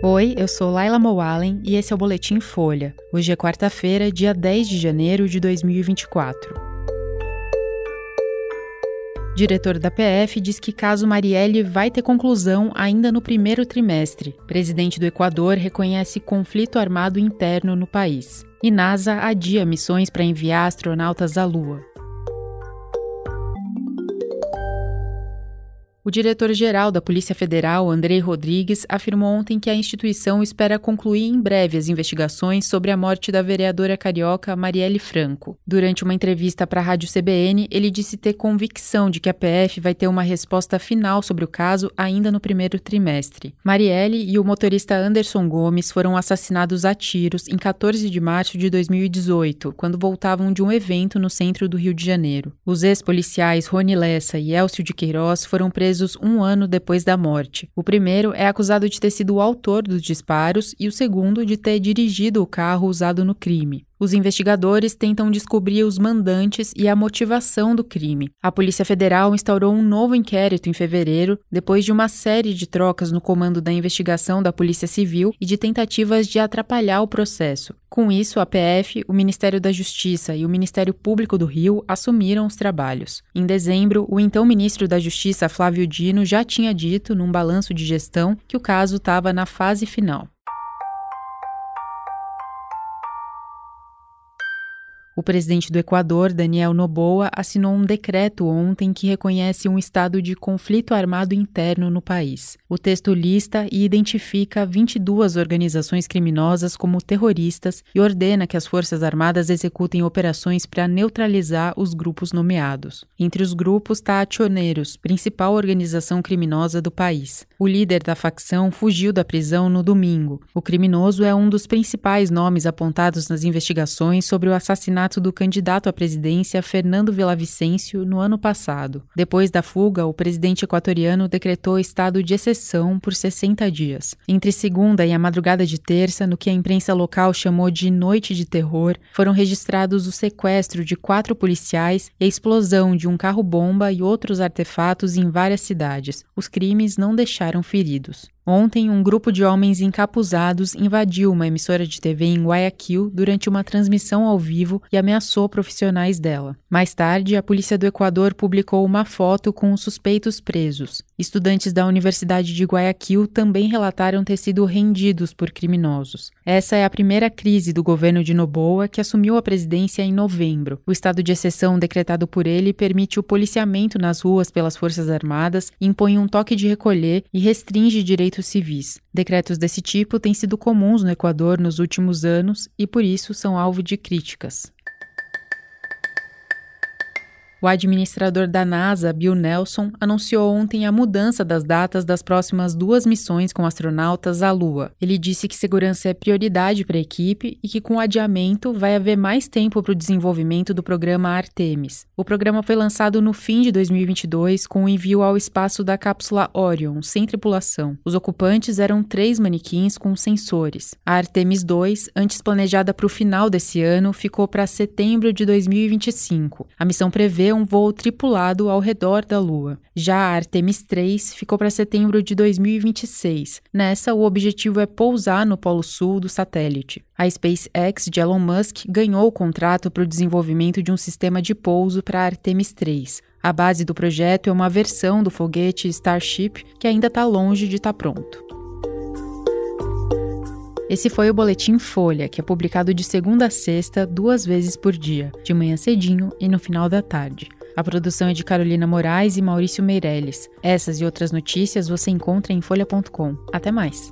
Oi, eu sou Laila Moalen e esse é o Boletim Folha. Hoje é quarta-feira, dia 10 de janeiro de 2024. Diretor da PF diz que caso Marielle vai ter conclusão ainda no primeiro trimestre. Presidente do Equador reconhece conflito armado interno no país. E NASA adia missões para enviar astronautas à Lua. O diretor-geral da Polícia Federal, Andrei Rodrigues, afirmou ontem que a instituição espera concluir em breve as investigações sobre a morte da vereadora carioca Marielle Franco. Durante uma entrevista para a Rádio CBN, ele disse ter convicção de que a PF vai ter uma resposta final sobre o caso ainda no primeiro trimestre. Marielle e o motorista Anderson Gomes foram assassinados a tiros em 14 de março de 2018, quando voltavam de um evento no centro do Rio de Janeiro. Os ex-policiais Rony Lessa e Elcio de Queiroz foram presos presos um ano depois da morte. O primeiro é acusado de ter sido o autor dos disparos e o segundo de ter dirigido o carro usado no crime. Os investigadores tentam descobrir os mandantes e a motivação do crime. A Polícia Federal instaurou um novo inquérito em fevereiro, depois de uma série de trocas no comando da investigação da Polícia Civil e de tentativas de atrapalhar o processo. Com isso, a PF, o Ministério da Justiça e o Ministério Público do Rio assumiram os trabalhos. Em dezembro, o então ministro da Justiça, Flávio Dino, já tinha dito, num balanço de gestão, que o caso estava na fase final. O presidente do Equador, Daniel Noboa, assinou um decreto ontem que reconhece um estado de conflito armado interno no país. O texto lista e identifica 22 organizações criminosas como terroristas e ordena que as Forças Armadas executem operações para neutralizar os grupos nomeados. Entre os grupos está a Choneiros, principal organização criminosa do país. O líder da facção fugiu da prisão no domingo. O criminoso é um dos principais nomes apontados nas investigações sobre o assassinato do candidato à presidência Fernando Villavicencio no ano passado. Depois da fuga, o presidente equatoriano decretou estado de exceção por 60 dias. Entre segunda e a madrugada de terça, no que a imprensa local chamou de Noite de Terror, foram registrados o sequestro de quatro policiais e a explosão de um carro-bomba e outros artefatos em várias cidades. Os crimes não deixaram feridos. Ontem, um grupo de homens encapuzados invadiu uma emissora de TV em Guayaquil durante uma transmissão ao vivo e ameaçou profissionais dela. Mais tarde, a polícia do Equador publicou uma foto com os suspeitos presos. Estudantes da Universidade de Guayaquil também relataram ter sido rendidos por criminosos. Essa é a primeira crise do governo de Noboa, que assumiu a presidência em novembro. O estado de exceção decretado por ele permite o policiamento nas ruas pelas Forças Armadas, impõe um toque de recolher e restringe direitos direitos civis. Decretos desse tipo têm sido comuns no Equador nos últimos anos e, por isso, são alvo de críticas. O administrador da NASA, Bill Nelson, anunciou ontem a mudança das datas das próximas duas missões com astronautas à Lua. Ele disse que segurança é prioridade para a equipe e que, com o adiamento, vai haver mais tempo para o desenvolvimento do programa Artemis. O programa foi lançado no fim de 2022 com o envio ao espaço da cápsula Orion, sem tripulação. Os ocupantes eram três manequins com sensores. A Artemis 2, antes planejada para o final desse ano, ficou para setembro de 2025. A missão prevê um voo tripulado ao redor da Lua. Já a Artemis 3 ficou para setembro de 2026. Nessa, o objetivo é pousar no polo sul do satélite. A SpaceX de Elon Musk ganhou o contrato para o desenvolvimento de um sistema de pouso para a Artemis 3. A base do projeto é uma versão do foguete Starship que ainda está longe de estar tá pronto. Esse foi o Boletim Folha, que é publicado de segunda a sexta, duas vezes por dia, de manhã cedinho e no final da tarde. A produção é de Carolina Moraes e Maurício Meirelles. Essas e outras notícias você encontra em folha.com. Até mais!